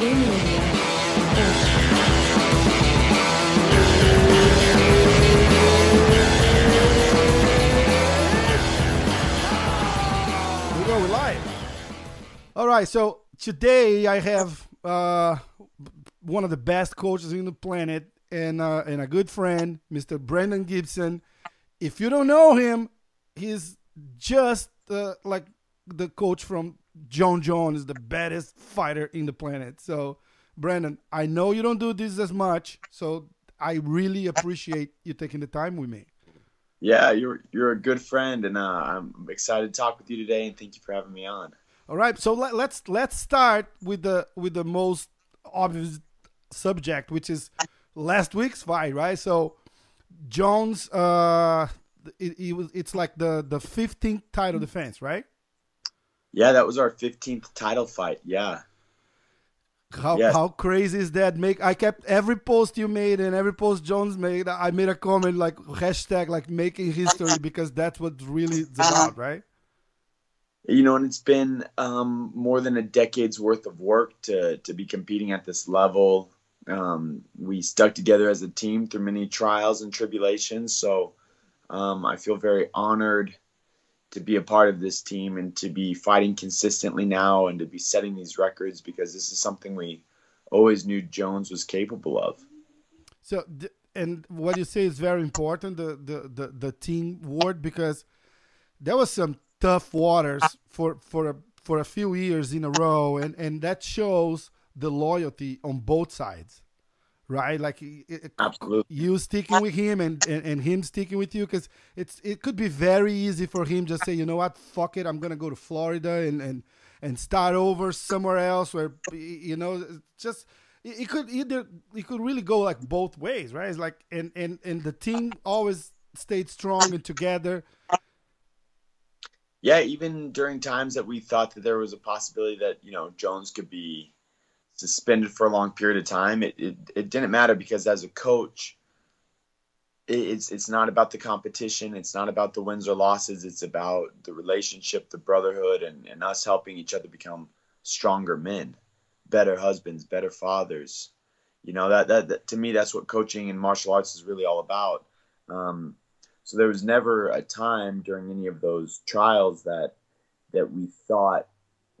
We go live. All right, so today I have uh, one of the best coaches in the planet and uh, and a good friend, Mr. Brandon Gibson. If you don't know him, he's just uh, like the coach from Jon Jones, is the baddest fighter in the planet. So, Brandon, I know you don't do this as much, so I really appreciate you taking the time with me. Yeah, you're you're a good friend, and uh, I'm excited to talk with you today. And thank you for having me on. All right, so let, let's let's start with the with the most obvious subject, which is last week's fight, right? So Jones, uh, it, it was it's like the the 15th title defense, right? Yeah, that was our 15th title fight. Yeah. How Yes. how crazy is that? Make I kept every post you made and every post Jones made. I made a comment like hashtag like making history because that's what really it's about, right? You know, and it's been um, more than a decade's worth of work to to be competing at this level. Um, we stuck together as a team through many trials and tribulations. So um, I feel very honored to be a part of this team and to be fighting consistently now and to be setting these records because this is something we always knew Jones was capable of. So, and what you say is very important, the the the, the team word, because there was some tough waters for for a, for a few years in a row, and and that shows the loyalty on both sides, right? Like it, you sticking with him and, and, and him sticking with you because it's it could be very easy for him just say you know what? Fuck it. I'm gonna go to florida and and and start over somewhere else where you know just it it could either it could really go like both ways right? It's like and and and the team always stayed strong and together. Yeah, even during times that we thought that there was a possibility that, you know, Jones could be suspended for a long period of time, it, it, it didn't matter because as a coach, it, it's it's not about the competition, it's not about the wins or losses, it's about the relationship, the brotherhood and, and us helping each other become stronger men, better husbands, better fathers. You know, that, that, that to me that's what coaching and martial arts is really all about. Um, so there was never a time during any of those trials that that we thought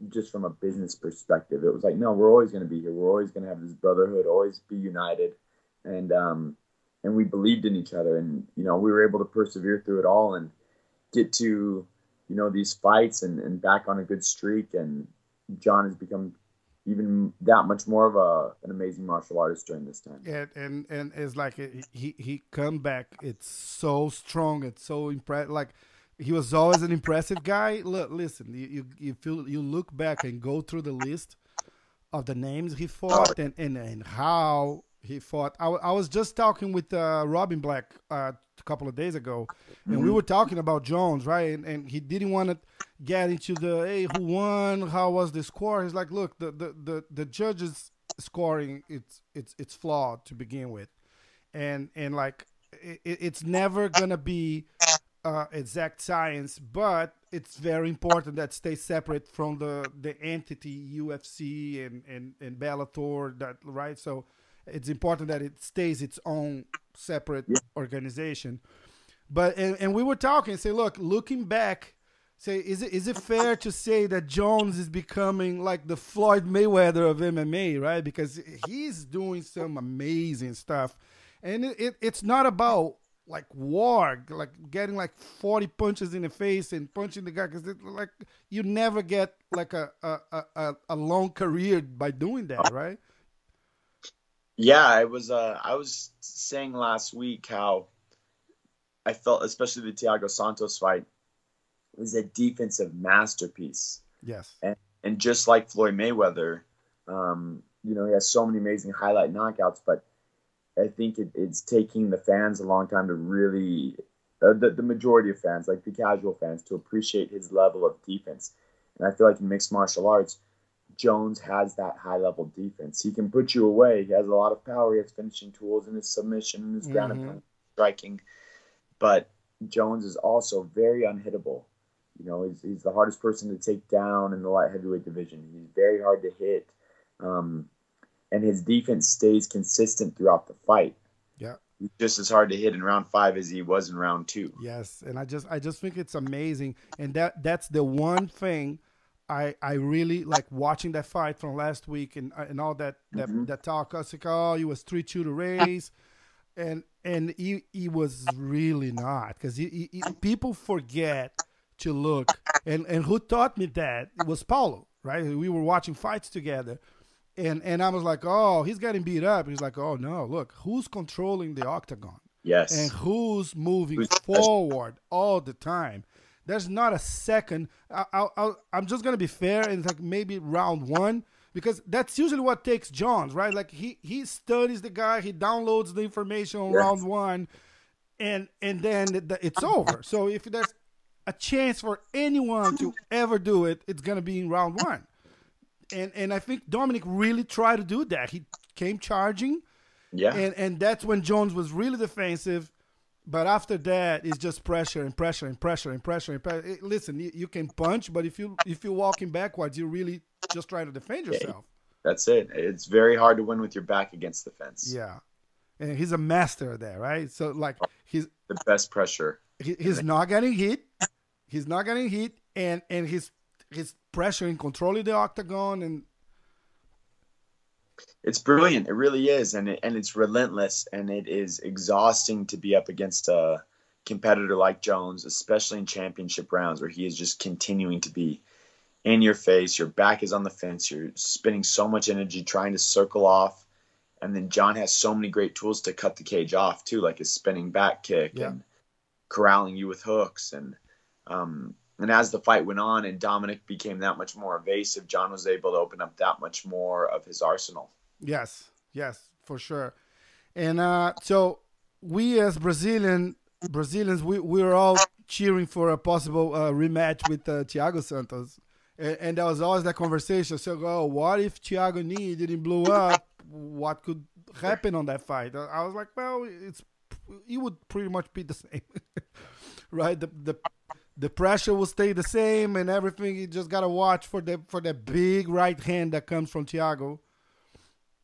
just from a business perspective. It was like, no, we're always going to be here. We're always going to have this brotherhood, always be united, and um, and we believed in each other, and you know, we were able to persevere through it all and get to you know these fights and, and back on a good streak. And Jon has become even that much more of a an amazing martial artist during this time. and and, and it's like he- he come back it's so strong it's so impressive like he was always an impressive guy. Look listen you, you you feel you look back and go through the list of the names he fought and and, and how he fought. I, I was just talking with uh, robin black uh, a couple of days ago and we were talking about jones right? And, and he didn't want to get into the hey who won? How was the score? He's like look the the the, the judges scoring it's it's it's flawed to begin with. And and like it, it's never gonna be uh, exact science but it's very important that stays separate from the the entity UFC and and and Bellator that right? So it's important that it stays its own separate organization. But and, and we were talking say look looking back say is it is it fair to say that Jones is becoming like the Floyd Mayweather of MMA right? Because he's doing some amazing stuff. And it, it, it's not about like war like getting like 40 punches in the face and punching the guy because like you never get like a, a, a- a, long career by doing that right Yeah, I was uh, I was saying last week how I felt, especially the Thiago Santos fight, was a defensive masterpiece. yes and, And just like Floyd Mayweather, um, you know, he has so many amazing highlight knockouts, but I think it, it's taking the fans a long time to really, uh, the, the majority of fans, like the casual fans, to appreciate his level of defense. And I feel like in mixed martial arts, Jones has that high level defense. He can put you away. He has a lot of power. He has finishing tools in his submission and his ground and Mhm. pound striking. But Jones is also very unhittable. You know, he's, he's the hardest person to take down in the light heavyweight division. He's very hard to hit. Um, and his defense stays consistent throughout the fight. Yeah. He's just as hard to hit in round five as he was in round two. Yes, and I just I just think it's amazing, and that that's the one thing I I really like watching that fight from last week and and all that that Mhm. that talk. I was like, oh, he was three two to Reyes, and and he he was really not because people forget to look and and who taught me that it was Paulo, right? We were watching fights together. And, and I was like, oh, he's getting beat up. He's like, oh no, look, who's controlling the octagon? Yes. and who's moving Who's- forward all the time. There's not a second. I, I'm just gonna be fair and like maybe round one because that's usually what takes Jones, right? Like he he studies the guy, he downloads the information on Yes. round one, and and then it- it's over. So if there's a chance for anyone to ever do it, it's gonna be in round one. And and I think Dominick really tried to do that. He came charging yeah. and and that's when Jones was really defensive. But after that, it's just pressure and pressure and pressure and pressure and pressure. Listen, you, you can punch, but if you if you're walking backwards, you're really just trying to defend yourself. That's it. It's very hard to win with your back against the fence. Yeah, and he's a master that, right? So like he's The best pressure. he, he's not getting hit, he's not getting hit, and and he's he's pressuring, controlling the octagon, and It's brilliant. It really is, and it, and it's relentless, and it is exhausting to be up against a competitor like Jones, especially in championship rounds where he is just continuing to be in your face. Your back is on the fence. You're spending so much energy trying to circle off, and then Jon has so many great tools to cut the cage off too, like his spinning back kick Yeah. and corralling you with hooks and. Um, and as the fight went on and Dominick became that much more evasive, Jon was able to open up that much more of his arsenal. Yes, yes, for sure. And uh, so we as Brazilian Brazilians, we we were all cheering for a possible uh, rematch with uh, Thiago Santos, and, and there was always that conversation. So, oh, what if Thiago knee didn't blow up? What could happen on that fight? I was like, well, it's it would pretty much be the same, right? The the the pressure will stay the same and everything. You just gotta watch for the for the big right hand that comes from Thiago.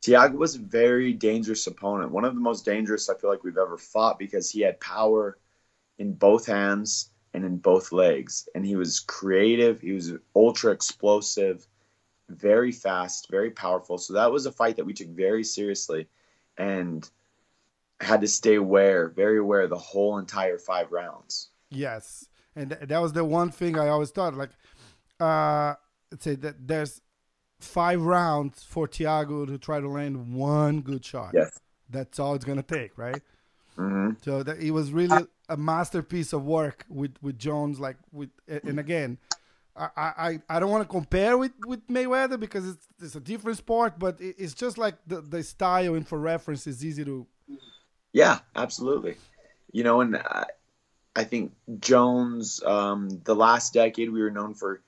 Thiago was a very dangerous opponent. One of the most dangerous I feel like we've ever fought because he had power in both hands and in both legs. And he was creative. He was ultra explosive, very fast, very powerful. So that was a fight that we took very seriously and had to stay aware, very aware the whole entire five rounds. Yes, and th- that was the one thing I always thought. Like, uh, let's say that there's five rounds for Thiago to try to land one good shot. Yes. That's all it's gonna take, right? hmm So that it was really a masterpiece of work with with Jones. Like with and again, I I, I don't want to compare with with Mayweather because it's it's a different sport, but it's just like the the style and for reference is easy to. Yeah, absolutely. You know, and I, I think Jones, um, the last decade, we were known for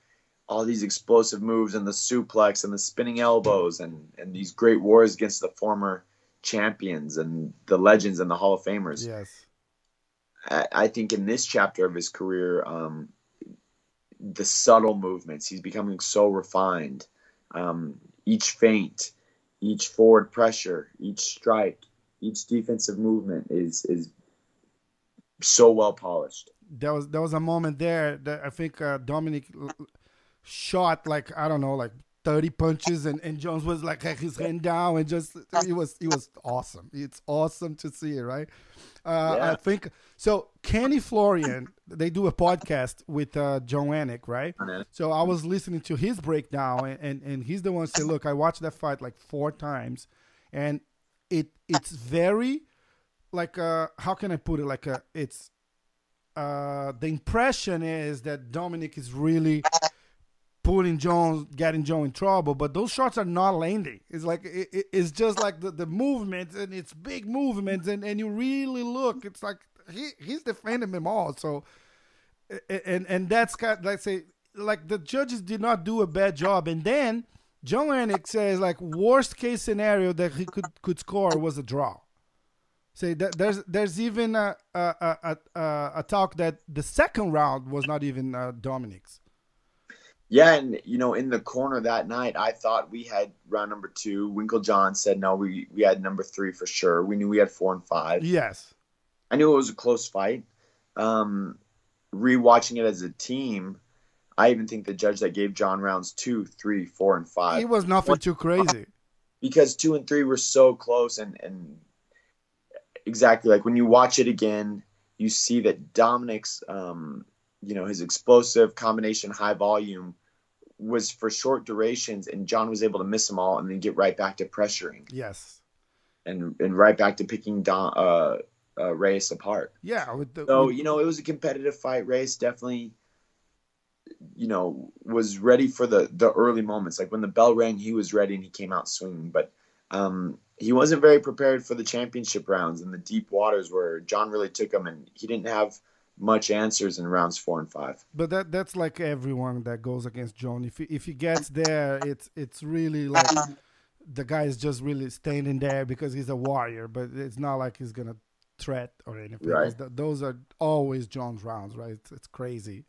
all these explosive moves and the suplex and the spinning elbows and, and these great wars against the former champions and the legends and the Hall of Famers. Yes. I, I think in this chapter of his career, um, the subtle movements, he's becoming so refined. Um, each feint, each forward pressure, each strike, each defensive movement is is so well polished. there was there was a moment there that I think uh, Dominick shot like I don't know like thirty punches and, and Jones was like his hand down and just it was it was awesome. It's awesome to see it, right? Uh, Yeah. I think so. Kenny Florian they do a podcast with uh, Jon Anik, right? So I was listening to his breakdown, and, and, and he's the one say, "Look, I watched that fight like four times, and it it's very like uh how can I put it like uh it's uh the impression is that Dominick is really putting Jones getting Joe in trouble, but those shots are not landing. It's like it, it- it's just like the, the movements and it's big movements, and and you really look, it's like he he's defending them all. So and and that's kind like say like the judges did not do a bad job and then Jon Anik says like worst case scenario that he could could score was a draw say that there's there's even a a, a, a, a talk that the second round was not even uh, Dominick's Yeah, and you know, in the corner that night, I thought we had round number two. Winkeljohn said no, we we had number three for sure. We knew we had four and five. Yes. I knew it was a close fight. Um, rewatching it as a team, I even think the judge that gave Jon rounds two, three, four, and five. It was nothing too crazy. Because two and three were so close, and and exactly like when you watch it again, you see that Dominick's, um, you know, his explosive combination, high volume, was for short durations, and Jon was able to miss them all and then get right back to pressuring. Yes. And and right back to picking Don, uh, uh, Reyes apart. Yeah. With the, So with- you know, it was a competitive fight. Reyes definitely, you know, was ready for the the early moments. Like when the bell rang, he was ready and he came out swinging. But um, he wasn't very prepared for the championship rounds and the deep waters where Jon really took him, and he didn't have much answers in rounds four and five. But that that's like everyone that goes against Jon. If he, if he gets there, it's it's really like the guy is just really standing there because he's a warrior. But it's not like he's gonna threat or anything. Right. Those are always Jon's rounds, right? It's, it's crazy.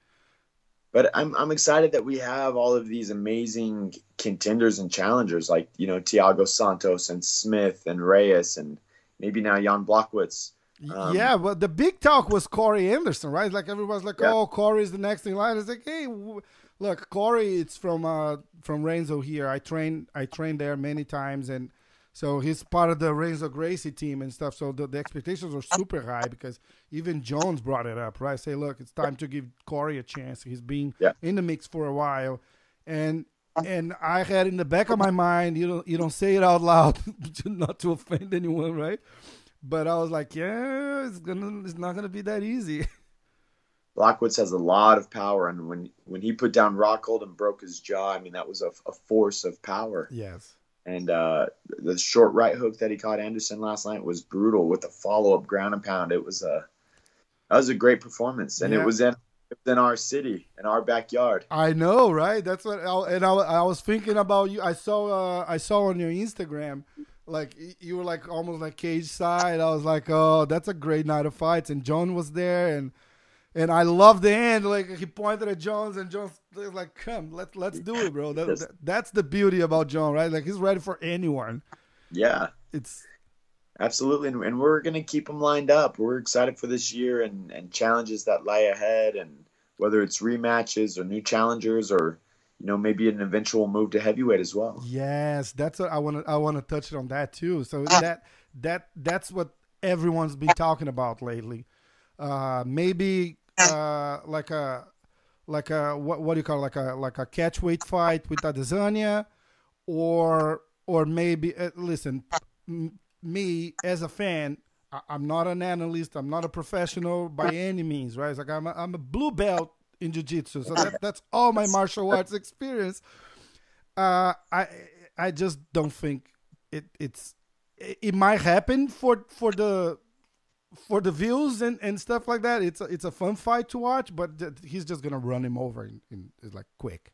But I'm I'm excited that we have all of these amazing contenders and challengers like you know Thiago Santos and Smith and Reyes and maybe now Jan Blachowicz. Um, yeah, but the big talk was Corey Anderson, right? Like everyone's like, Yeah. "Oh, Corey's the next in line." It's like, "Hey, w- look, Corey, it's from uh from Renzo here. I train I trained there many times, and so he's part of the Renzo Gracie team and stuff. So the, the expectations are super high because even Jones brought it up, right? Say, look, it's time to give Corey a chance. He's been Yeah. in the mix for a while, and uh-huh. and I had in the back of my mind, you don't you don't say it out loud, not to offend anyone, right? But I was like, yeah, it's gonna, it's not gonna be that easy. Blachowicz has a lot of power, and when when he put down Rockhold and broke his jaw, I mean that was a, a force of power. yes. And uh, the short right hook that he caught Anderson last night was brutal with the follow up ground and pound. It was a that was a great performance, and Yeah. it was in in our city, in our backyard. I know, right? That's what. I, and I, I was thinking about you. I saw, uh, I saw on your Instagram, like you were like almost like cage side. I was like, oh, that's a great night of fights. And Jon was there, and and I love the end. Like he pointed at Jones, and Jones was like, come, let's let's do it, bro. That, that- that's the beauty about Jon, right? Like he's ready for anyone. Yeah, It's absolutely, and, and we're gonna keep them lined up. We're excited for this year and and challenges that lie ahead, and whether it's rematches or new challengers or you know maybe an eventual move to heavyweight as well. Yes, that's what I want to. I want to touch on that too. So that that that's what everyone's been talking about lately. Uh, maybe uh, like a like a what what do you call it? like a like a catch weight fight with Adesanya, or or maybe uh, listen, m- me as a fan. I- I'm not an analyst. I'm not a professional by any means, right? It's like I'm a, I'm a blue belt in jiu-jitsu, so that, that's all my martial arts experience. Uh, I I just don't think it it's it, it might happen for for the for the views and, and stuff like that. It's a, it's a fun fight to watch, but th- he's just gonna run him over in, in, in like quick.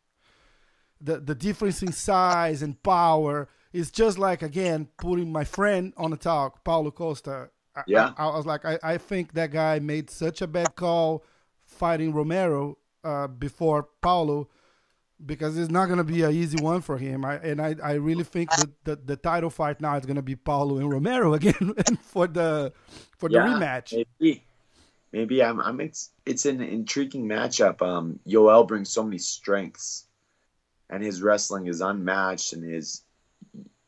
The the difference in size and power is just like again putting my friend on the talk, Paulo Costa. I, Yeah. I, I was like, I, I think that guy made such a bad call fighting Romero uh, before Paulo because it's not going to be an easy one for him. I, and I, I really think that the, the title fight now is going to be Paulo and Romero again for the for the Yeah, rematch. Maybe, maybe I'm. I'm. It's. It's an intriguing matchup. Um, Yoel brings so many strengths, and his wrestling is unmatched, and his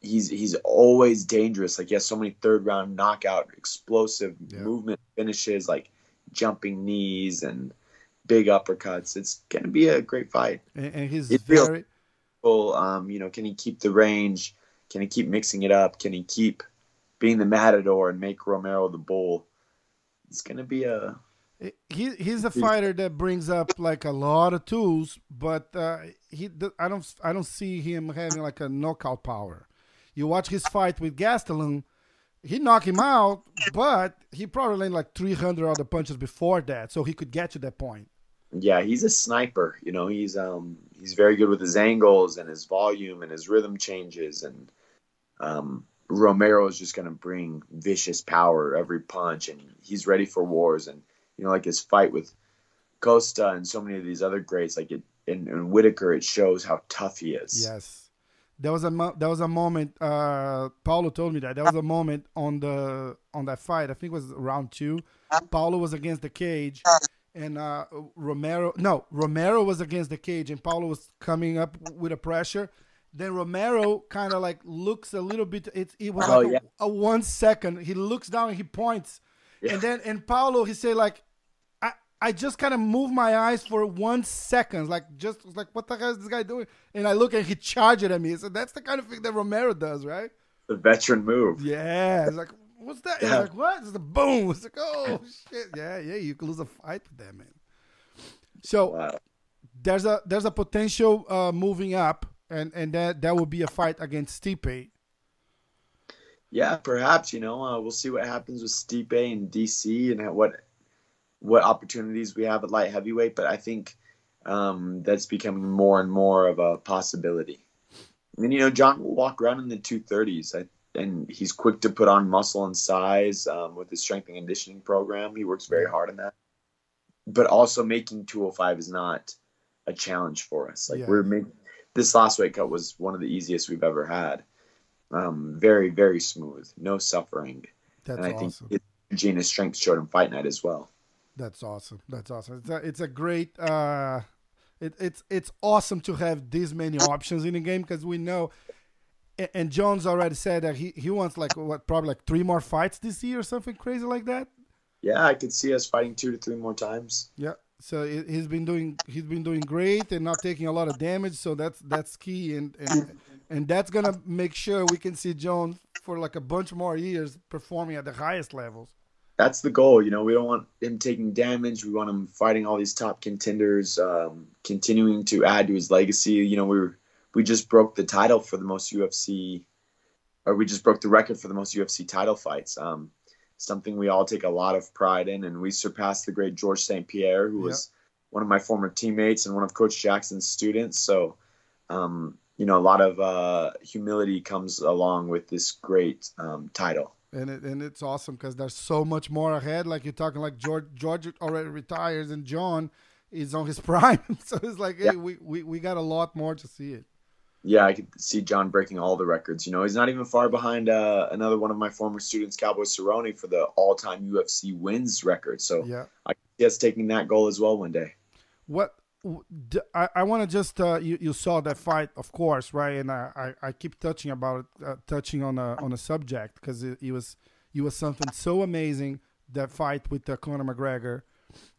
he's he's always dangerous. Like he has so many third round knockout, explosive Yeah. movement finishes, like jumping knees and big uppercuts. It's gonna be a great fight. And, and he's very Well, um, you know, can he keep the range? Can he keep mixing it up? Can he keep being the matador and make Romero the bull? It's gonna be a he he's a fighter that brings up like a lot of tools, but uh, he I don't I don't see him having like a knockout power. You watch his fight with Gastelum, he knocked him out, but he probably landed like 300 other punches before that, so he could get to that point. Yeah, he's a sniper. You know, he's um he's very good with his angles and his volume and his rhythm changes and um Romero is just gonna bring vicious power every punch and he's ready for wars and you know like his fight with Costa and so many of these other greats like it in, in Whittaker, it shows how tough he is. Yes, there was a mo- there was a moment. Uh, Paulo told me that there was a moment on the on that fight. I think it was round two. Paulo was against the cage, and uh, Romero. No, Romero was against the cage, and Paulo was coming up with a pressure. Then Romero kind of like looks a little bit. It, it was Oh, like yeah. a, a one second. He looks down and he points, Yeah. and then and Paulo he said like, I I just kind of move my eyes for one second, like just like what the hell is this guy doing? And I look and he charged at me. So that's the kind of thing that Romero does, right? The veteran move. Yeah, it's like what's that? Yeah. like what? It's a boom. It's like oh shit. Yeah, yeah. You could lose a fight with that man. So Wow. there's a there's a potential uh, moving up, and and that that would be a fight against Stipe. Yeah, perhaps you know uh, we'll see what happens with Stipe and DC and what what opportunities we have at light heavyweight. But I think um, that's becoming more and more of a possibility. And you know, Jon will walk around in the two thirties, and he's quick to put on muscle and size um, with his strength and conditioning program. He works very hard on that. But also making two hundred five is not a challenge for us. Like Yeah. we're making this last weight cut was one of the easiest we've ever had. Um, very, very smooth, no suffering. That's and I awesome. think his Gina's strength showed in fight night as well. That's awesome. That's awesome. It's a, it's a great. Uh, it, it's it's awesome to have this many options in the game because we know. And Jones already said that he, he wants like what probably like three more fights this year or something crazy like that. Yeah, I could see us fighting two to three more times. Yeah. So he- he's been doing he's been doing great and not taking a lot of damage. So that's that's key and and, and that's gonna make sure we can see Jones for like a bunch more years performing at the highest levels. That's the goal. You know, we don't want him taking damage. We want him fighting all these top contenders, um, continuing to add to his legacy. You know, we were, we just broke the title for the most UFC, or we just broke the record for the most UFC title fights. Um, something we all take a lot of pride in, and we surpassed the great George St. Pierre, who was one of my former teammates and one of Coach Jackson's students. So, um, you know, a lot of uh, humility comes along with this great um, title. and it, and it's awesome because there's so much more ahead. Like you're talking, like George George already retires, and Jon is on his prime. so it's like, hey, Yeah. we, we we got a lot more to see it. Yeah, I could see Jon breaking all the records. You know, he's not even far behind uh, another one of my former students, Cowboy Cerrone, for the all-time UFC wins record. So Yeah. I us taking that goal as well one day. What I want to just uh, you you saw that fight, of course, right? And I, I, I keep touching about it, uh, touching on a on a subject because it, it was it was something so amazing that fight with uh, Conor McGregor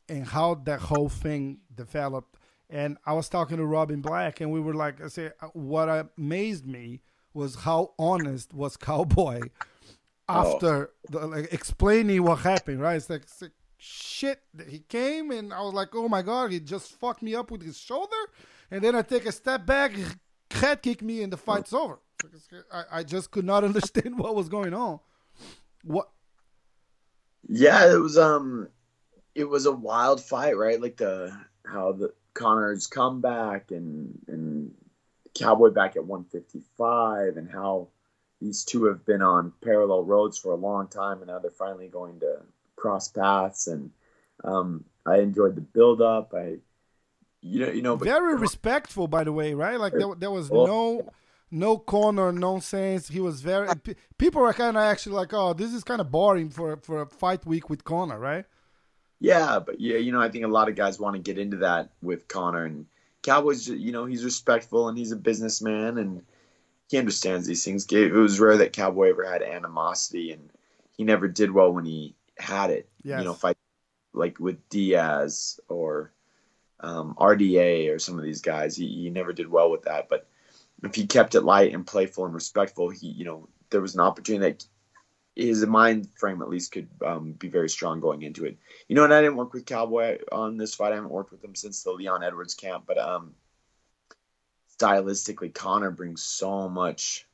and how that whole thing developed. And I was talking to Robin Black, and we were like, I say, uh, what amazed me was how honest was Cowboy after the, like, explaining what happened. Right? It's like, it's like shit. He came, and I was like, oh my god, he just fucked me up with his shoulder, and then I take a step back, head kick me, and the fight's over. I, I just could not understand what was going on. What? Yeah, it was um, it was a wild fight, right? Like the how the Conor's comeback and and Cowboy back at 155, and how these two have been on parallel roads for a long time, and now they're finally going to cross paths. And um, I enjoyed the build up. I, you know, you know, but Very respectful, by the way, right? Like there, there was no no corner nonsense. He was very. People were kind of actually like, oh, this is kind of boring for for a fight week with Conor, right? Yeah, but yeah, you know, I think a lot of guys want to get into that with Conor and Cowboys. You know, he's respectful and he's a businessman and he understands these things. It was rare that Cowboy ever had animosity, and he never did well when he had it. Yes. You know, fight like with Diaz or um, RDA or some of these guys. He, he never did well with that. But if he kept it light and playful and respectful, he you know there was an opportunity that his mind frame at least could um, be very strong going into it. You know, and I didn't work with Cowboy on this fight. I haven't worked with him since the Leon Edwards camp, but um, stylistically, Conor brings so much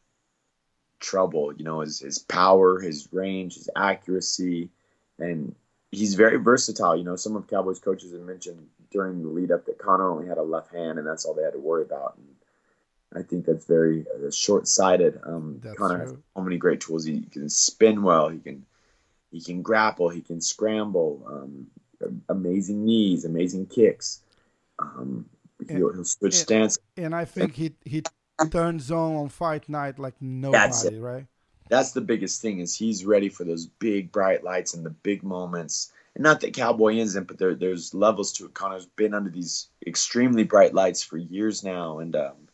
trouble. You know, his his power, his range, his accuracy, and he's very versatile. You know, some of Cowboys coaches have mentioned during the lead up that Conor only had a left hand, and that's all they had to worry about. And I think that's very uh, short sighted. Um, That's Conor has so many great tools. He can spin well. He can he can grapple. He can scramble. Um, amazing knees, amazing kicks. Um, he'll, he'll switch stance. And I think he he turns on on fight night like nobody, that's right? That's the biggest thing is he's ready for those big bright lights and the big moments. And not that Cowboy isn't, but there, there's levels to it. Conor's been under these extremely bright lights for years now, and um,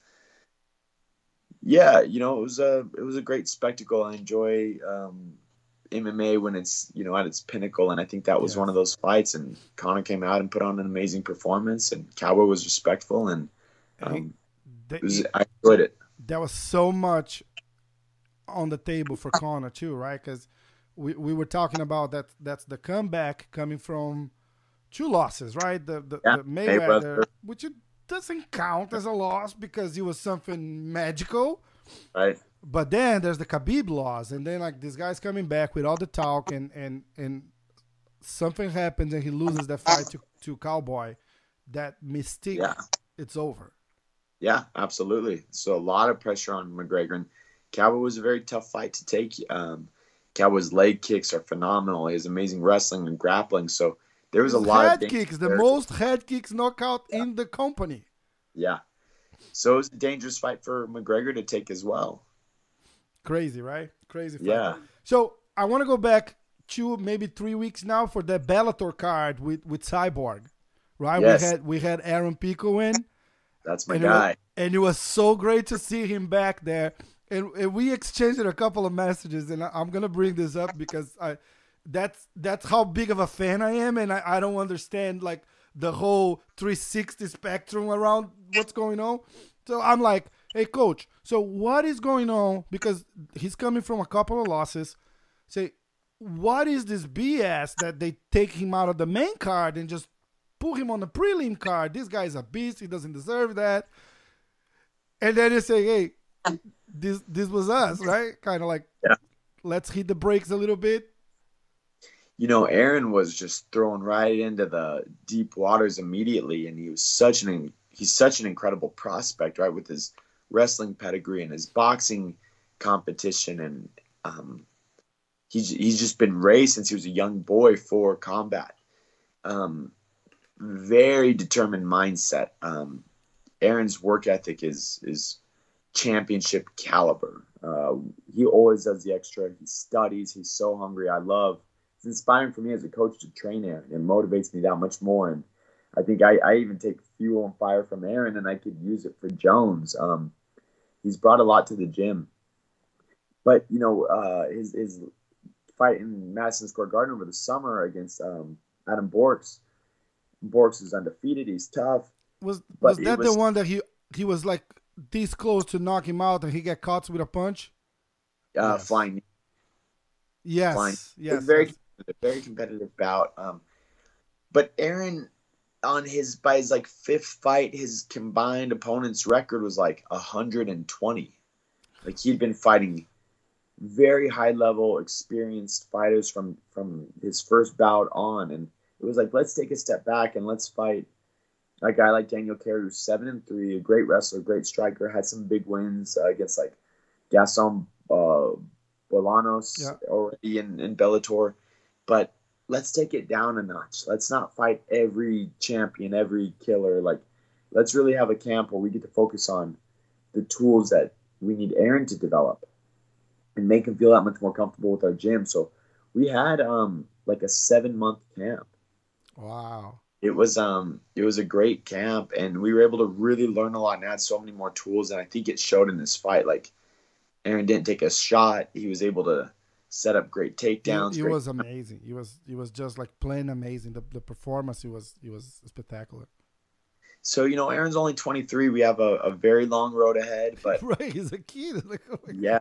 yeah, you know, it was a it was a great spectacle. I enjoy um, MMA when it's you know at its pinnacle, and I think that was yeah. one of those fights. And Conor came out and put on an amazing performance, and Cowboy was respectful, and um, was, I enjoyed it. There was so much on the table for Conor too, right? Because we, we were talking about that. That's the comeback coming from two losses, right? The the, yeah, the Mayweather, Mayweather, which it doesn't count as a loss because it was something magical. Right. But then there's the Khabib loss, and then like this guy's coming back with all the talk, and and and something happens, and he loses that fight to to Cowboy. That mystique, yeah. it's over. Yeah, absolutely. So a lot of pressure on McGregor, and Cowboy was a very tough fight to take. Um, Cowboy's leg kicks are phenomenal. He has amazing wrestling and grappling. So there was a lot of head of kicks, the most head kicks knockout yeah. in the company. Yeah. So it was a dangerous fight for McGregor to take as well. Crazy, right? Crazy. Fight. Yeah. So I want to go back two, maybe three weeks now for the Bellator card with with Cyborg, right? Yes. We had we had Aaron Pico in. That's my and guy. It was, and it was so great to see him back there. And, and we exchanged a couple of messages, and I, I'm gonna bring this up because I that's that's how big of a fan I am, and I, I don't understand like the whole 360 spectrum around what's going on. So I'm like, hey coach, so what is going on? Because he's coming from a couple of losses. Say, what is this BS that they take him out of the main card and just put him on the prelim card? This guy's a beast. He doesn't deserve that. And then they say, hey, this this was us, right? Kind of like, yeah. let's hit the brakes a little bit you know, Aaron was just thrown right into the deep waters immediately, and he was such an he's such an incredible prospect, right, with his wrestling pedigree and his boxing competition, and um, he's he's just been raised since he was a young boy for combat. Um, very determined mindset. Um, Aaron's work ethic is is championship caliber. Uh, he always does the extra. He studies. He's so hungry. I love it's inspiring for me as a coach to train Aaron. It motivates me that much more. And I think I, I even take fuel and fire from Aaron, and I could use it for Jones. Um, he's brought a lot to the gym. But you know, uh, his his fight in Madison Square Garden over the summer against um, Adam Borics. Borics is undefeated. He's tough. Was was that was, the one that he he was like this close to knock him out and he got caught with a punch? Uh, yes. Flying. Yes. Flying. Yes. Very a very competitive bout. Um, but Aaron, on his by his like fifth fight, his combined opponent's record was like 120. Like he'd been fighting very high level, experienced fighters from from his first bout on, and it was like let's take a step back and let's fight a guy like Daniel Carey, who's seven and three, a great wrestler, great striker, had some big wins uh, against like Gaston uh, Bolanos yeah. already in, in Bellator but let's take it down a notch. Let's not fight every champion, every killer. Like, let's really have a camp where we get to focus on the tools that we need Aaron to develop and make him feel that much more comfortable with our gym. So we had um like a seven month camp. Wow. It was um it was a great camp and we were able to really learn a lot and add so many more tools and I think it showed in this fight. Like Aaron didn't take a shot. He was able to set up great takedowns. He, he was amazing. He was he was just like plain amazing. The the performance he was he was spectacular. So you know, Aaron's only 23. We have a, a very long road ahead, but right, he's a kid. oh yeah,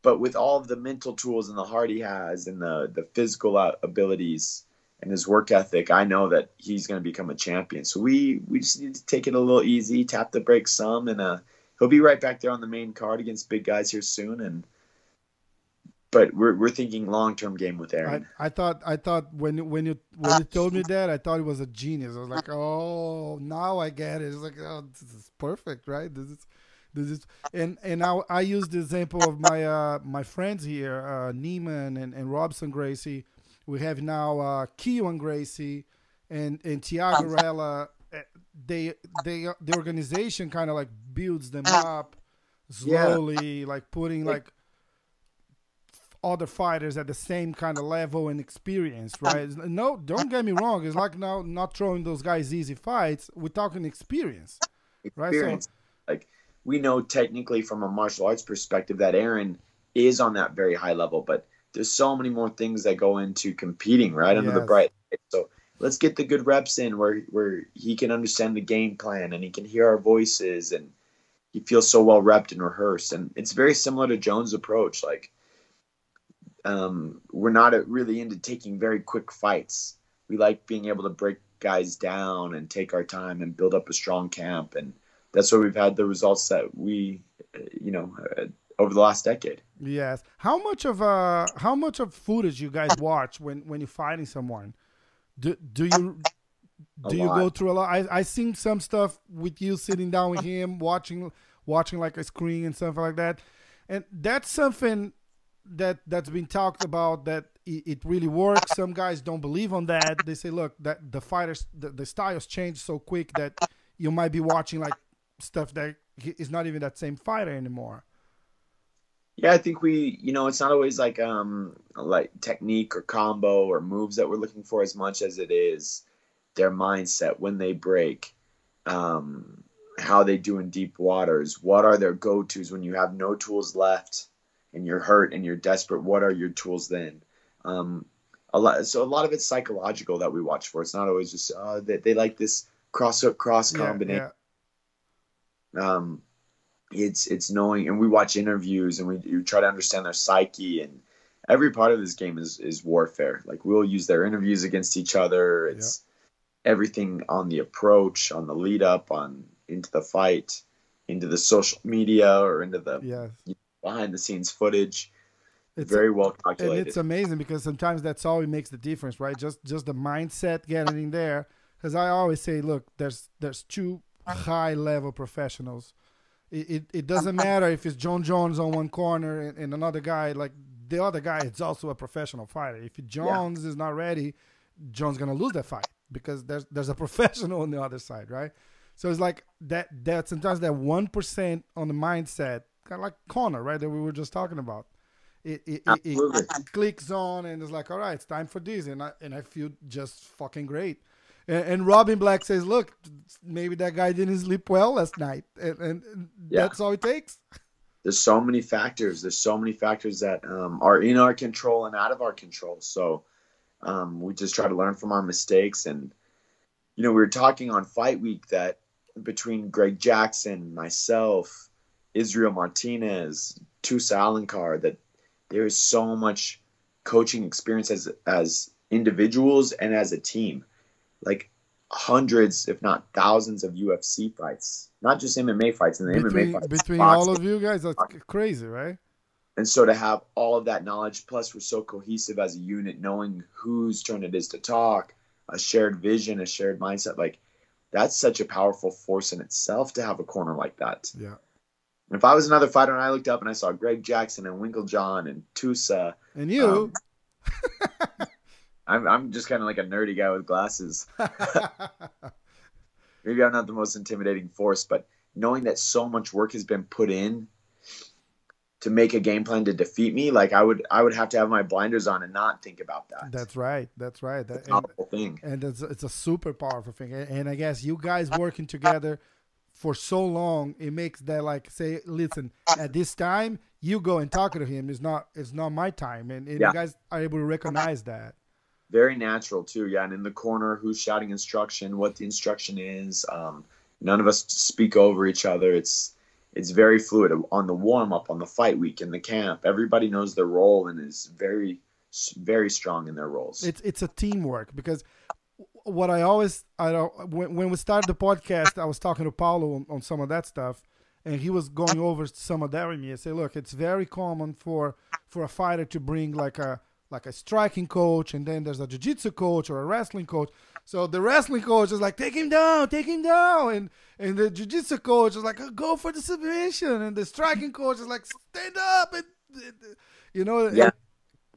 but with all of the mental tools and the heart he has, and the the physical abilities and his work ethic, I know that he's going to become a champion. So we we just need to take it a little easy, tap the brakes some, and uh, he'll be right back there on the main card against big guys here soon, and but we're we're thinking long term game with Aaron. I, I, thought I thought when when you when you told me that I thought it was a genius. I was like, oh, now I get it. It's like, oh, this is perfect, right? This is this is and and I I use the example of my uh my friends here, uh, Neiman and and Robson Gracie. We have now uh Keon Gracie and and Tiago Rella eh, they they the organization kind of like builds them up slowly, yeah. like putting like other fighters at the same kind of level and experience, um, right? No, don't get me wrong. It's like now not throwing those guys easy fights. We're talking experience, experience. right? So, like we know technically from a martial arts perspective that Aaron is on that very high level, but there's so many more things that go into competing right under yes. the bright. So let's get the good reps in where where he can understand the game plan and he can hear our voices and he feels so well repped and rehearsed. And it's very similar to Jones' approach. Like um, we're not really into taking very quick fights. We like being able to break guys down and take our time and build up a strong camp. And that's where we've had the results that we, you know, uh, over the last decade. Yes. How much of uh how much of footage you guys watch when when you're fighting someone? Do do you do you go through a lot? I I seen some stuff with you sitting down with him watching watching like a screen and stuff like that, and that's something that that's been talked about that it, really works. Some guys don't believe on that. They say, look, that the fighters the, the styles change so quick that you might be watching like stuff that is not even that same fighter anymore. Yeah, I think we, you know, it's not always like um like technique or combo or moves that we're looking for as much as it is their mindset when they break, um, how they do in deep waters, what are their go-tos when you have no tools left and you're hurt and you're desperate. What are your tools then? Um, a lot, so a lot of it's psychological that we watch for. It's not always just uh, they, they like this cross up cross combination. Yeah, yeah. Um, it's it's knowing and we watch interviews and we, we try to understand their psyche and every part of this game is is warfare like we'll use their interviews against each other it's yeah. everything on the approach on the lead up on into the fight into the social media or into the yes. Behind the scenes footage it's very well calculated and it's amazing because sometimes that's all it makes the difference right just just the mindset getting in there because i always say look there's there's two high level professionals it, it, it doesn't matter if it's Jon Jones on one corner and, and, another guy like the other guy is also a professional fighter. If Jones yeah. is not ready, Jones gonna lose that fight because there's there's a professional on the other side, right? So it's like that that sometimes that one percent on the mindset, kind of like Conor, right? That we were just talking about. It it, it, it, clicks on and it's like, all right, it's time for this, and I and I feel just fucking great. And, and, Robin Black says, "Look, maybe that guy didn't sleep well last night, and, and yeah. that's all it takes." There's so many factors. There's so many factors that um, are in our control and out of our control. So um, we just try to learn from our mistakes. And you know, we were talking on Fight Week that between Greg Jackson, myself, Israel Martinez, Tusa Alencar, that there is so much coaching experience as as individuals and as a team like hundreds, if not thousands, of UFC fights, not just MMA fights. And the between, MMA fights between all of you guys, that's crazy, right? And so to have all of that knowledge, plus we're so cohesive as a unit, knowing whose turn it is to talk, a shared vision, a shared mindset, like that's such a powerful force in itself to have a corner like that. Yeah. If I was another fighter and I looked up and I saw Greg Jackson and Winkeljohn and Tusa and you, um, I'm I'm just kind of like a nerdy guy with glasses. Maybe I'm not the most intimidating force, but knowing that so much work has been put in to make a game plan to defeat me, like I would I would have to have my blinders on and not think about that. That's right. That's right. That, powerful thing. And it's it's a super powerful thing. And I guess you guys working together for so long, it makes that like say, listen, at this time you go and talk to him. It's not it's not my time, and, and yeah. you guys are able to recognize that very natural too. Yeah, and in the corner, who's shouting instruction, what the instruction is. Um, none of us speak over each other. It's it's very fluid on the warm up, on the fight week, in the camp. Everybody knows their role and is very very strong in their roles. It's it's a teamwork because what I always I don't when, when we started the podcast, I was talking to Paulo on, on some of that stuff, and he was going over some of that with me. I say, look, it's very common for for a fighter to bring like a like a striking coach, and then there's a jiu-jitsu coach or a wrestling coach. So the wrestling coach is like, take him down, take him down, and and the jiu-jitsu coach is like, uh, go for the submission, and the striking coach is like, stand up, and you know, yeah.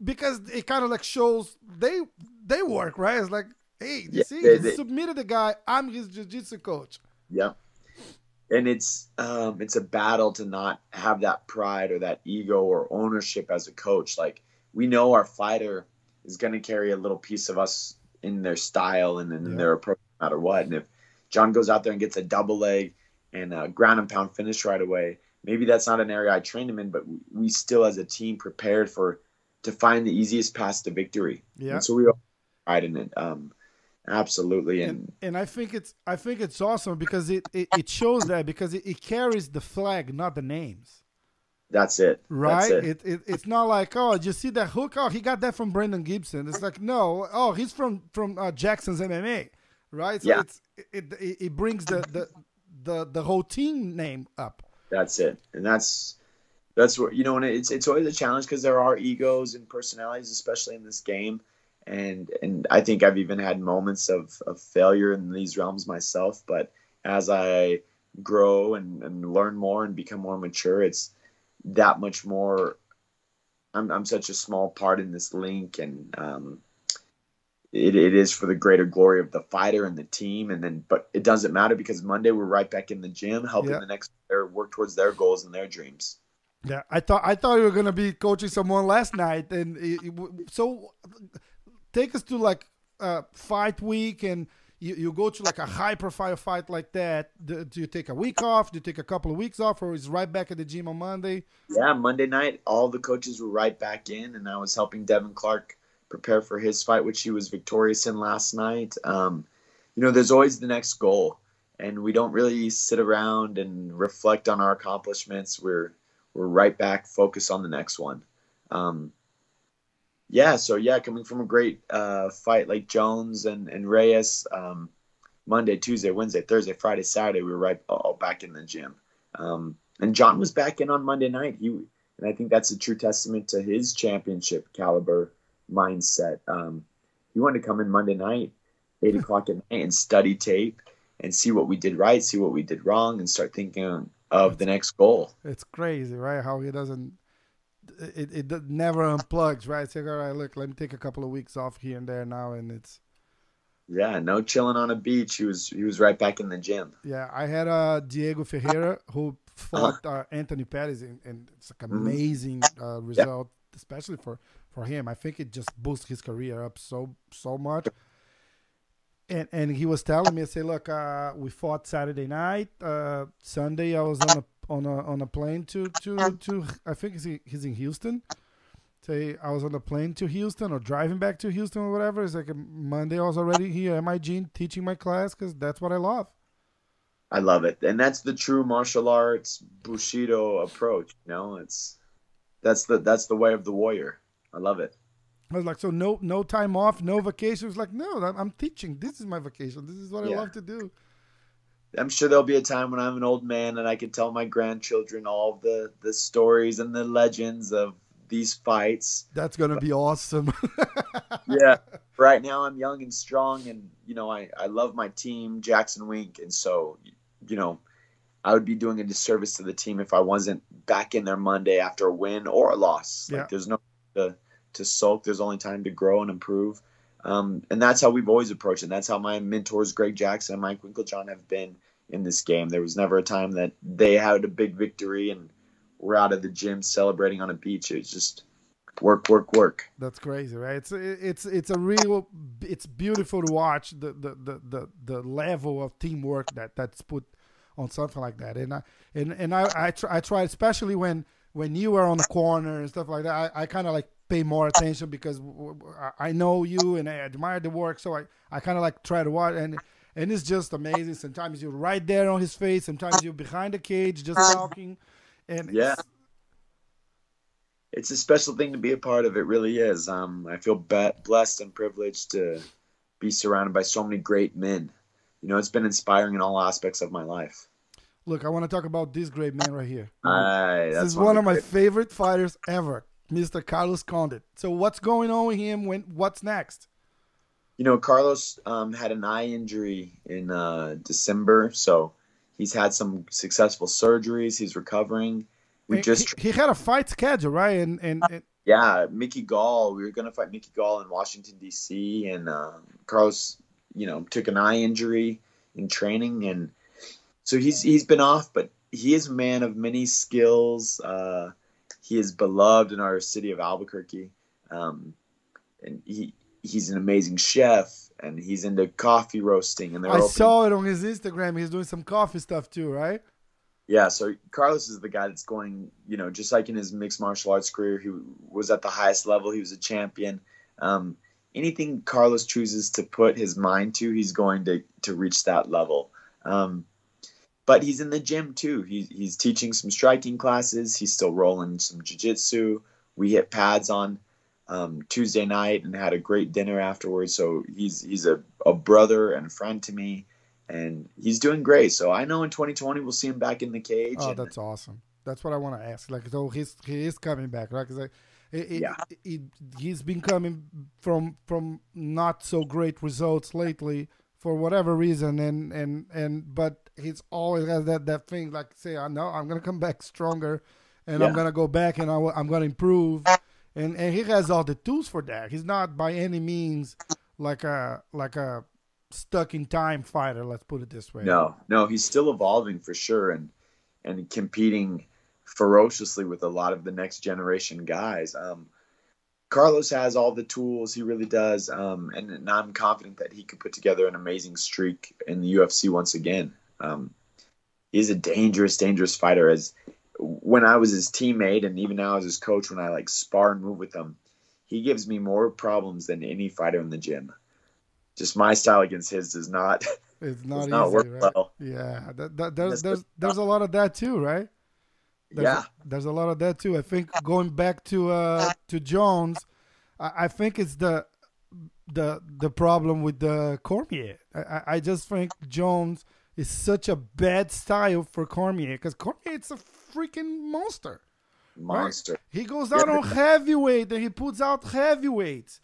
because it kind of like shows they they work right. It's like Hey, you Yeah, see, they- he they- submitted the guy. I'm his jiu-jitsu coach. Yeah, And it's um, it's a battle to not have that pride or that ego or ownership as a coach. Like we know our fighter is going to carry a little piece of us in their style and in Yeah. their approach, no matter what. And if Jon goes out there and gets a double leg and a ground and pound finish right away, maybe that's not an area I trained him in, but we still, as a team, prepared for to find the easiest path to victory. Yeah. And so we all pride in it. Um, absolutely. And, and, and I think it's I think it's awesome because it, it, it shows that because it, it carries the flag, not the names. that's it. Right? That's it. It. It, it's not like oh, did you see that hook? Oh, he got that from Brandon Gibson. It's like no, oh, he's from from uh, Jackson's MMA, right? So Yeah. it it brings the the the the whole team name up. That's it, and that's that's what you know. And it's it's always a challenge because there are egos and personalities, especially in this game. And and I think I've even had moments of, of failure in these realms myself. But as I grow and, and learn more and become more mature, it's that much more. I'm I'm such a small part in this link, and um, it, it is for the greater glory of the fighter and the team. And then, but it doesn't matter because Monday we're right back in the gym, helping Yeah. the next player work towards their goals and their dreams. Yeah, I thought I thought you were gonna be coaching someone last night, and it, it so take us to like uh, fight week, and you, you go to like a high profile fight like that. Do, do you take a week off? Do you take a couple of weeks off, or is right back at the gym on Monday? Yeah, Monday night, all the coaches were right back in, and I was helping Devin Clark prepare for his fight, which he was victorious in last night. Um, you know, there's always the next goal, and we don't really sit around and reflect on our accomplishments. We're we're right back, focused on the next one. Um, yeah, so yeah, coming from a great uh, fight like Jones and and Reyes, um, Monday, Tuesday, Wednesday, Thursday, Friday, Saturday, we were right all back in the gym. Um, and Jon was back in on Monday night. He and I think that's a true testament to his championship caliber mindset. Um, he wanted to come in Monday night, eight o'clock at night, and study tape and see what we did right, see what we did wrong, and start thinking of the next goal. It's crazy, right? How he doesn't. It, it, it never unplugs, right? It's like, all right, look, let me take a couple of weeks off here and there now, and it's Yeah, no chilling on a beach. He was he was right back in the gym. Yeah, I had uh, Diego Ferreira who fought uh, Anthony Pettis, and, and it's like amazing uh, result, especially for, for him. I think it just boosts his career up so so much. And and he was telling me, I say, look, uh, we fought Saturday night. Uh, Sunday, I was on a on a on a plane to to to. I think he's in, he's in Houston. Say, I was on a plane to Houston or driving back to Houston or whatever. It's like Monday, I was already here at MIG teaching my class because that's what I love. I love it, and that's the true martial arts bushido approach. You know, it's that's the that's the way of the warrior. I love it. I was like, so no, no time off, no vacation. It was like, no, I'm, I'm teaching. This is my vacation. This is what I love to do. I'm sure there'll be a time when I'm an old man and I can tell my grandchildren all the the stories and the legends of these fights. That's gonna be awesome. yeah. Right now I'm young and strong and you know I I love my team Jackson Wink and so you know I would be doing a disservice to the team if I wasn't back in there Monday after a win or a loss. Yeah. Like there's no to to sulk. There's only time to grow and improve. Um, and that's how we've always approached it. That's how my mentors Greg Jackson and Mike Winkeljohn have been in this game. There was never a time that they had a big victory and we're out of the gym celebrating on a beach. It was just work, work, work. That's crazy, right? It's it's it's a real. It's beautiful to watch the the the the, the level of teamwork that that's put on something like that. And I and and I I try, I try especially when when you are on the corner and stuff like that. I, I kind of like pay more attention because I know you and I admire the work. So I I kind of like try to watch and. And it's just amazing. Sometimes you're right there on his face. Sometimes you're behind the cage, just talking. And Yeah. it's, It's a special thing to be a part of. It really is. Um, I feel be- blessed and privileged to be surrounded by so many great men. You know, it's been inspiring in all aspects of my life. look, I want to talk about this great man right here. This is one of my favorite fighters ever, Mr. Carlos Condit. So what's going on with him? When what's next? You know, Carlos um, had an eye injury in uh, December, so he's had some successful surgeries. He's recovering. We And just, he, he had a fight schedule, right? And and, and yeah, Mickey Gall. We were gonna fight Mickey Gall in Washington D.C. and um, Carlos you know took an eye injury in training, and so he's he's been off, but he is a man of many skills. Uh, he is beloved in our city of Albuquerque, um, and he he's an amazing chef, and he's into coffee roasting. And they're I opening- saw it on his Instagram. He's doing some coffee stuff too, right? Yeah, so Carlos is the guy that's going, you know, just like in his mixed martial arts career, he was at the highest level. He was a champion. Um, anything Carlos chooses to put his mind to, he's going to to reach that level. Um, but he's in the gym too. He, he's teaching some striking classes. He's still rolling some jiu-jitsu. We hit pads on um, Tuesday night and had a great dinner afterwards. So he's he's a, a brother and friend to me and he's doing great. So I know in 2020 we'll see him back in the cage. Oh, and- that's awesome. That's what I want to ask. Like, so he's he is coming back, right? Because like, it, Yeah. it, he's been coming from from not so great results lately for whatever reason, and and and but he's always has that that thing like say, I know I'm gonna come back stronger, and I'm gonna go back and I, am gonna improve, and and he has all the tools for that. He's not by any means like a like a stuck in time fighter. Let's put it this way. no, no, he's still evolving for sure, and and competing ferociously with a lot of the next generation guys. Um, Carlos has all the tools, he really does, um, and, and I'm confident that he could put together an amazing streak in the UFC once again. Um, he's a dangerous, dangerous fighter. As when I was his teammate, and even now as his coach, when I like spar and move with him, he gives me more problems than any fighter in the gym. Just my style against his does not It's not does not easy, work right? well. Yeah, that, that, there's there's there's a lot of that too, right? There's Yeah. there's a lot of that too. I think going back to uh to Jones, I, I think it's the the the problem with the Cormier. I, I- I just think Jones is such a bad style for Cormier because Cormier it's a freaking monster. monster. He goes out Yeah. on heavyweight and he puts out heavyweights.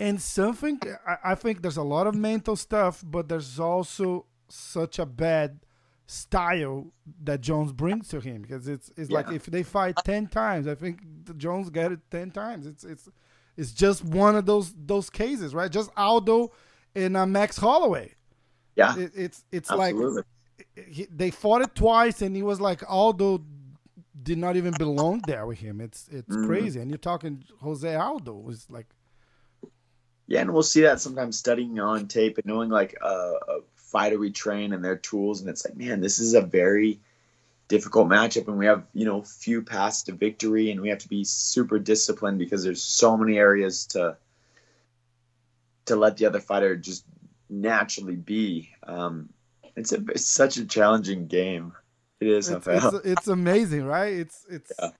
And something, I, I think there's a lot of mental stuff, but there's also such a bad style that Jones brings to him because it's it's like if they fight ten times, I think the Jones get it ten times. It's it's it's just one of those those cases, right? Just Aldo and uh, Max Holloway. Yeah, It, it's it's absolutely. like he, they fought it twice, and he was like Aldo did not even belong there with him. It's it's Mhm. crazy, and you're talking Jose Aldo was like Yeah, and we'll see that sometimes studying on tape and knowing like a, a fighter we train and their tools, and it's like, man, this is a very difficult matchup, and we have you know few paths to victory, and we have to be super disciplined because there's so many areas to to let the other fighter just naturally be. Um, it's a it's such a challenging game. It is, it's, it's, it's amazing, right? It's it's Yeah.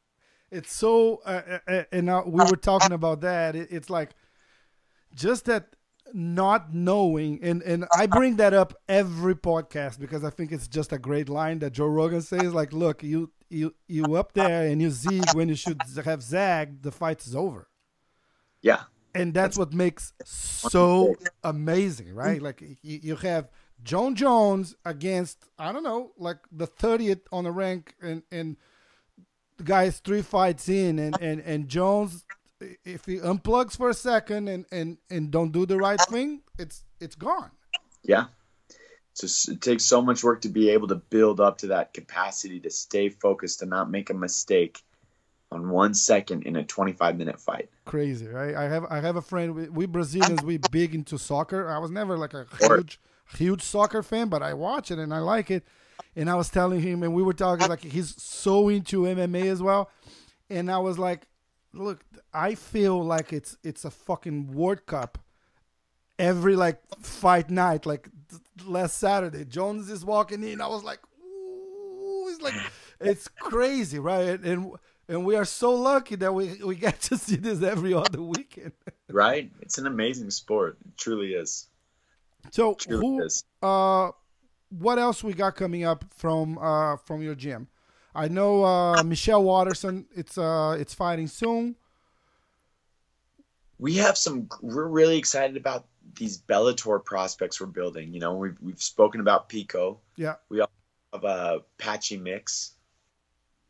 it's so, uh, uh, and uh, we were talking about that. It, it's like just that not knowing, and and I bring that up every podcast because I think it's just a great line that Joe Rogan says. Like, look, you you you up there and you zig when you should have zag, the fight is over. yeah, and that's what makes so amazing, right? Like you, have Jon Jones against I don't know, like the thirtieth on the rank, and and the guy's three fights in, and and and Jones, if he unplugs for a second and and and don't do the right thing, it's it's gone. Yeah. So it takes so much work to be able to build up to that capacity to stay focused and not make a mistake on one second in a 25 minute fight. Crazy, right? I have I have a friend. We, we Brazilians, we big into soccer. I was never like a huge huge soccer fan, but I watch it and I like it. And I was telling him, and we were talking like he's so into MMA as well. And I was like, look, I feel like it's it's a fucking World Cup every like fight night. Like last Saturday, Jones is walking in. I was like, ooh, it's like it's crazy, right? And and we are so lucky that we we get to see this every other weekend. Right? It's an amazing sport. It truly is. So Truly who is. uh what else we got coming up from uh from your gym? I know uh Michelle Waterson it's uh it's fighting soon. We have some, we're really excited about these Bellator prospects we're building. You know, we've, we've spoken about Pico. Yeah. We have uh, Patchy Mix,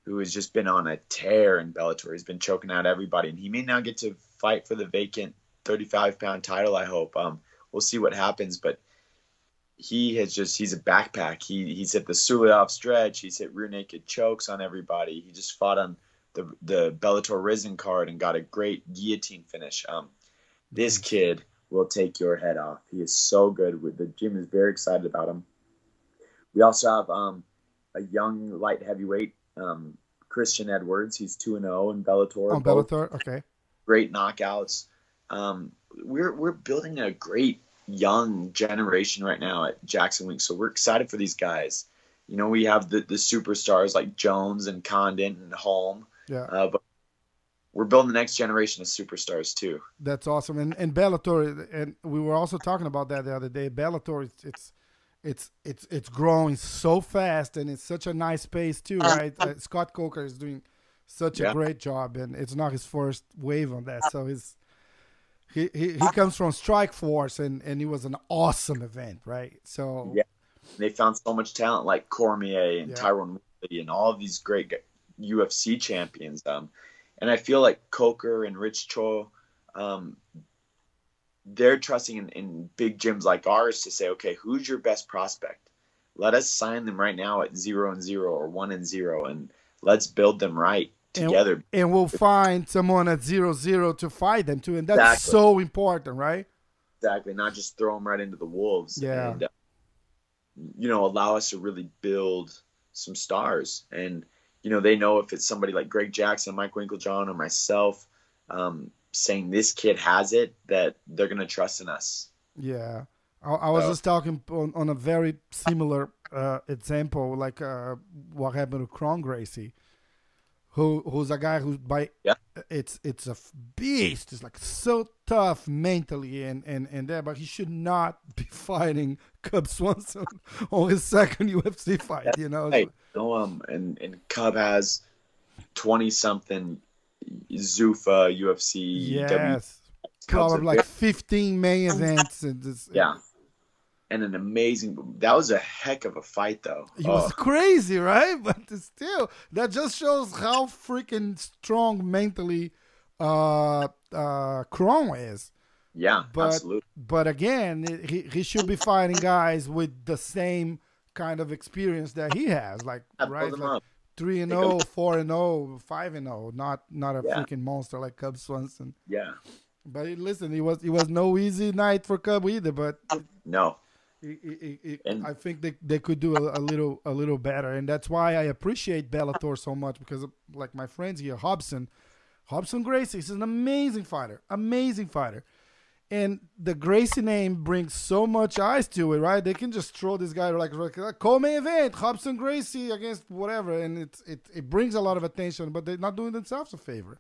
who has just been on a tear in Bellator. He's been choking out everybody, and he may now get to fight for the vacant 35 pound title. I hope. Um, we'll see what happens, but he has just he's a backpack. He he's hit the Suloev stretch. He's hit rear naked chokes on everybody. He just fought on the the Bellator Rizin card and got a great guillotine finish. Um, this kid will take your head off. He is so good. The gym is very excited about him. We also have um, a young light heavyweight, um, Christian Edwards. He's two and zero oh in Bellator. On Bellator, okay. Great knockouts. Um, we're we're building a great young generation right now at Jackson Wink, so we're excited for these guys. You know, we have the the superstars like Jones and Condit and Holm. Yeah. Uh, but we're building the next generation of superstars too. That's awesome. And and Bellator, and we were also talking about that the other day. Bellator, it's it's it's it's, it's growing so fast, and it's such a nice pace too, uh, right? Uh, Scott Coker is doing such yeah. a great job, and it's not his first wave on that, so he's. He, he, he comes from Strikeforce and, and it was an awesome event, right? So yeah, they found so much talent like Cormier and yeah. Tyron Woodley and all these great UFC champions. Um, and I feel like Coker and Rich Chou, um, they're trusting in, in big gyms like ours to say, okay, who's your best prospect? Let us sign them right now at zero and zero or one and zero, and let's build them right together. And, and we'll find someone at zero zero to fight them too, and that's exactly. so important, right? Exactly. Not just throw them right into the wolves. Yeah. And, uh, you know, allow us to really build some stars and you know, they know if it's somebody like Greg Jackson, Mike Winkeljohn, or myself um, saying this kid has it, that they're going to trust in us. Yeah. I, I was so. just talking on, on, a very similar uh, example, like uh, what happened to Kron Gracie who who's a guy who's by yeah. it's it's a beast. It's like so tough mentally and and and there, but he should not be fighting Cub Swanson on his second UFC fight. you know. Hey, no, um, and and Cub has twenty something Zuffa UFC. Yes. W- Probably like fifteen main events. And this, yeah and an amazing. That was a heck of a fight, though. It was oh. crazy, right? But still, that just shows how freaking strong mentally uh, uh, Kron is. Yeah, but, absolutely. But again, he he should be fighting guys with the same kind of experience that he has, like right, like three and 0, 4 and 0, 5 and 0, not not a yeah. freaking monster like Cub Swanson. Yeah. But listen, it was it was no easy night for Cub either. But no, it, it, it, and, I think they, they could do a, a, little a little better, and that's why I appreciate Bellator so much because, like my friends here, Robson, Robson Gracie is an amazing fighter, amazing fighter, and the Gracie name brings so much eyes to it, right? They can just throw this guy like, like co-main event, Robson Gracie against whatever, and it, it it brings a lot of attention, but they're not doing themselves a favor.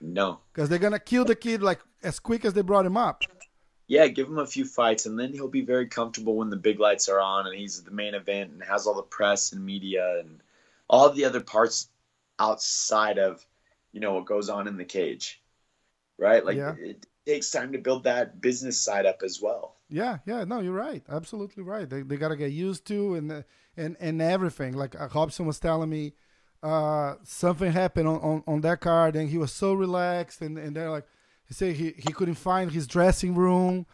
No, because they're gonna kill the kid like as quick as they brought him up yeah, give him a few fights, and then he'll be very comfortable when the big lights are on and he's the main event and has all the press and media and all the other parts outside of you know what goes on in the cage, right? Like yeah. it takes time to build that business side up as well. Yeah, yeah, no, you're right, absolutely right. They they gotta get used to and and and everything. Like uh, Robson was telling me, uh, something happened on, on on that card, and he was so relaxed, and and they're like he said he, he couldn't find his dressing room.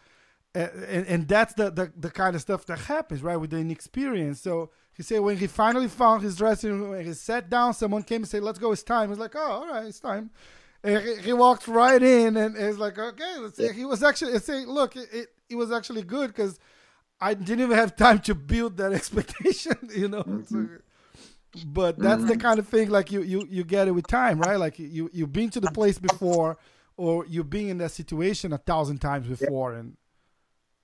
And, and, and that's the, the, the kind of stuff that happens, right, with the inexperience. So he said when he finally found his dressing room and he sat down, someone came and said, let's go, it's time. He's like, oh, all right, it's time. And he, he walked right in and it's like, okay, let's yeah. He was actually, say, look, it, it, it was actually good because I didn't even have time to build that expectation, you know. Mm-hmm. So, but that's mm-hmm. the kind of thing like you, you you get it with time, right? Like you you've been to the place before or you've been in that situation a thousand times before yeah. and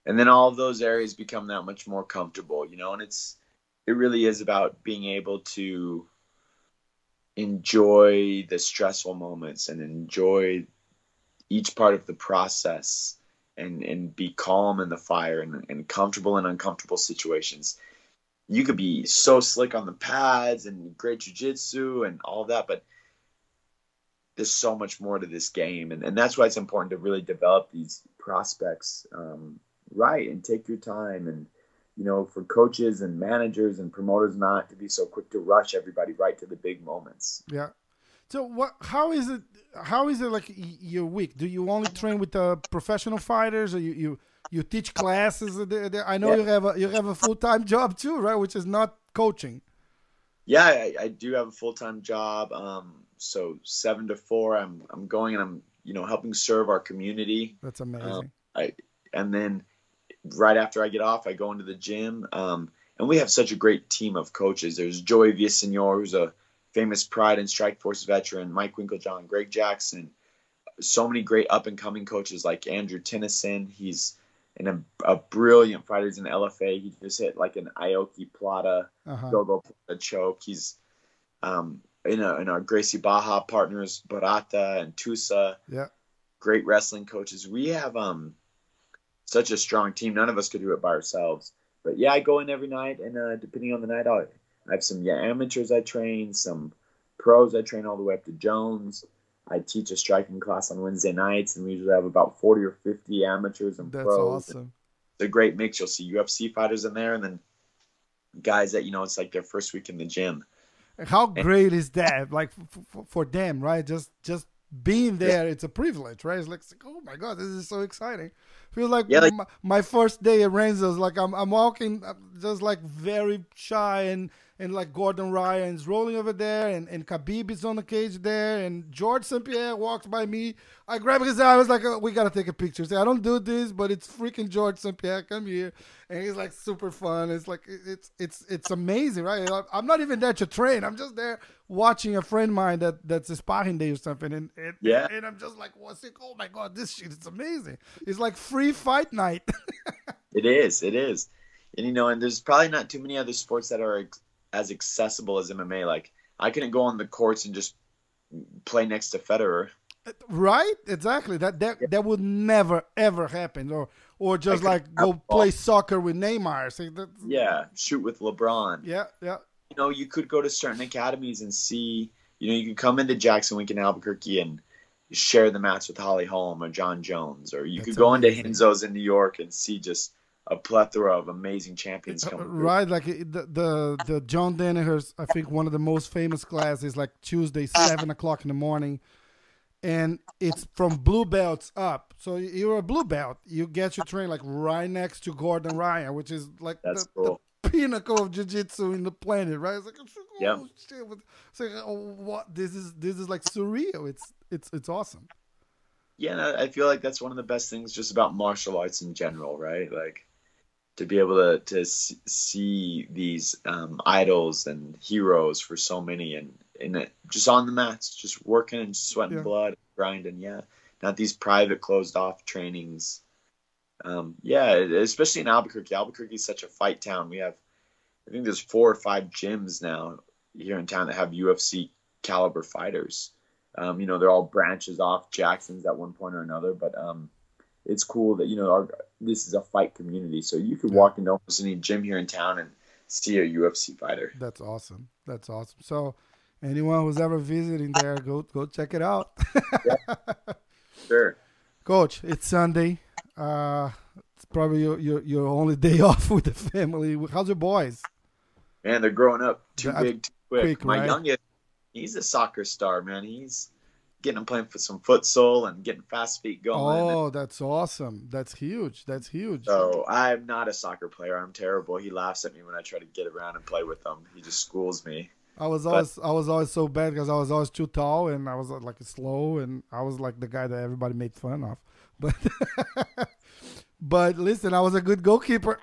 and then all of those areas become that much more comfortable you know and it's it really is about being able to enjoy the stressful moments and enjoy each part of the process and and be calm in the fire and, and comfortable in uncomfortable situations. You could be so slick on the pads and great jiu-jitsu and all that but there's so much more to this game, and, and that's why it's important to really develop these prospects um, right and take your time and you know for coaches and managers and promoters not to be so quick to rush everybody right to the big moments. Yeah. So what? How is it? How is it like your week? Do you only train with the professional fighters, or you you you teach classes. I know Yeah. you have a you have a full time job too, right? Which is not coaching. Yeah, I, I do have a full time job. Um, so seven to four, I'm I'm going and I'm you know helping serve our community. That's amazing. I and then right after I get off, I go into the gym. Um, and we have such a great team of coaches. There's Joey Villasenor, who's a famous Pride and Strike Force veteran, Mike Winkeljohn, Greg Jackson, so many great up and coming coaches like Andrew Tennyson. He's in a, a brilliant fighter. He's an LFA. He just hit like an Ioki Plata, Uh-huh. Gogo Plata choke. He's um, in, a, in our Gracie Baja partners, Barata and Tusa Yeah. great wrestling coaches. We have um such a strong team. None of us could do it by ourselves. But yeah, I go in every night, and uh, depending on the night, I'll, I have some yeah amateurs I train, some pros I train all the way up to Jones. I teach a striking class on Wednesday nights, and we usually have about forty or fifty amateurs and That's pros. awesome. It's a great mix. You'll see UFC fighters in there, and then guys that you know it's like their first week in the gym. How great is that? Like for them, right? Just just being there, it's a privilege, right? It's like, it's like, oh my god, this is so exciting. Feels like, Yeah, like- my, my first day at Renzo's. Like I'm I'm walking, I'm just like very shy and. And like Gordon Ryan's rolling over there, and, and Khabib is on the cage there, and George St. Pierre walks by me. I grab his eye. I was like, oh, "We gotta take a picture." Say, I don't do this, but it's freaking George St. Pierre. Come here, and he's like super fun. It's like it's it's it's amazing, right? I'm not even there to train. I'm just there watching a friend of mine that that's a sparring day or something, and and, Yeah. and I'm just like, what's it? Oh my god, this shit is amazing. It's like free fight night. It is. It is. And you know, and there's probably not too many other sports that are ex- as accessible as MMA. Like I couldn't go on the courts and just play next to Federer. right? Exactly. That that that would never ever happen, or or just like go play soccer with Neymar. See, Yeah, shoot with LeBron. yeah, yeah. You know, you could go to certain academies and see. You know, you could come into Jackson Wink in Albuquerque and share the mats with Holly Holm or Jon Jones, or you That's could go amazing. into Renzo's in New York and see just a plethora of amazing champions uh, uh, coming. through. Right, like the the the John Danaher's. I think one of the most famous classes, like Tuesday, seven o'clock in the morning, and it's from blue belts up. So you're a blue belt. You get your train like right next to Gordon Ryan, which is like That's the, cool. the pinnacle of jiu-jitsu in the planet, right? It's like, oh, Yeah. shit. Oh, it's like, oh, what? This is this is like surreal. It's it's it's awesome. Yeah, I I feel like that's one of the best things just about martial arts in general, right? Like to be able to to see these um, idols and heroes for so many, and and it, just on the mats, just working and sweating Yeah. blood, grinding. Yeah, not these private closed off trainings. Um, yeah, especially in Albuquerque. Albuquerque is such a fight town. We have, I think there's four or five gyms now here in town that have UFC caliber fighters. Um, you know, they're all branches off Jackson's at one point or another, but um, it's cool that you know our, this is a fight community. So you could Yeah. walk into almost any gym here in town and see a UFC fighter. That's awesome. That's awesome. So anyone who's ever visiting there, go go check it out. yeah. Sure. Coach, it's Sunday. Uh, it's probably your, your your only day off with the family. How's your boys? Man, they're growing up too big, too quick. quick, My right? youngest, he's a soccer star, man. He's getting him playing for some futsal and getting fast feet going. Oh, that's awesome. That's huge. That's huge. So I'm not a soccer player. I'm terrible. He laughs at me when I try to get around and play with him. He just schools me. I was always I was always so bad because I was always too tall and I was uh, like slow and I was like the guy that everybody made fun of. But but listen, I was a good goalkeeper.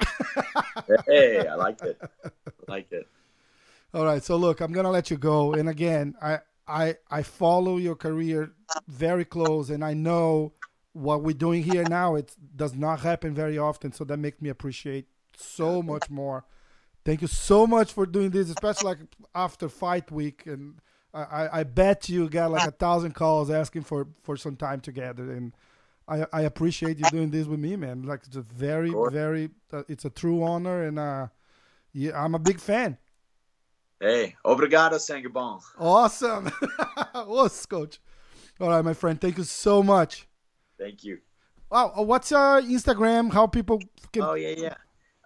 Hey, I like it. I like it. All right, so look, I'm gonna let you go. And again, I I I follow your career very close, and I know what we're doing here now. It does not happen very often, so that makes me appreciate so much more. Thank you so much for doing this, especially like after fight week. And I, I, bet you got like a thousand calls asking for for some time together, and I I appreciate you doing this with me, man. Like it's a very very uh, it's a true honor, and uh, yeah, I'm a big fan. Hey, obrigado, Sangabon. Awesome. What's coach? All right, my friend. Thank you so much. Thank you. Wow. uh, What's uh, Instagram? How people can. Oh yeah, yeah.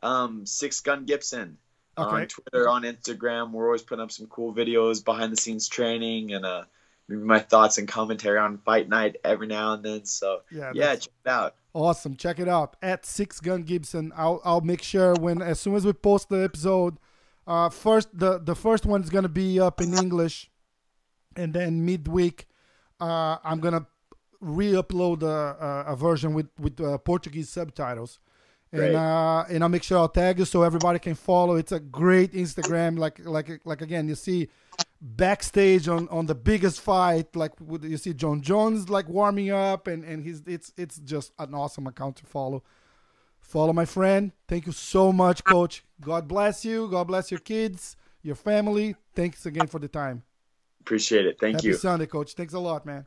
Um, Six Gun Gibson Okay. on Twitter, on Instagram. We're always putting up some cool videos, behind the scenes training, and uh, maybe my thoughts and commentary on fight night every now and then. So yeah, yeah check it out. Awesome, check it out at Six Gun Gibson. I'll I'll make sure when as soon as we post the episode, uh, first the the first one is gonna be up in English, and then midweek, uh, I'm gonna re-upload a, a, version with with uh, Portuguese subtitles and uh, and I'll make sure I'll tag you so everybody can follow. It's a great Instagram. Like like like again, you see backstage on on the biggest fight. Like you see Jon Jones like warming up, and and he's it's it's just an awesome account to follow. Follow my friend. Thank you so much, Coach. God bless you. God bless your kids, your family. Thanks again for the time. Appreciate it. Thank Happy you. Sunday, Coach. Thanks a lot, man.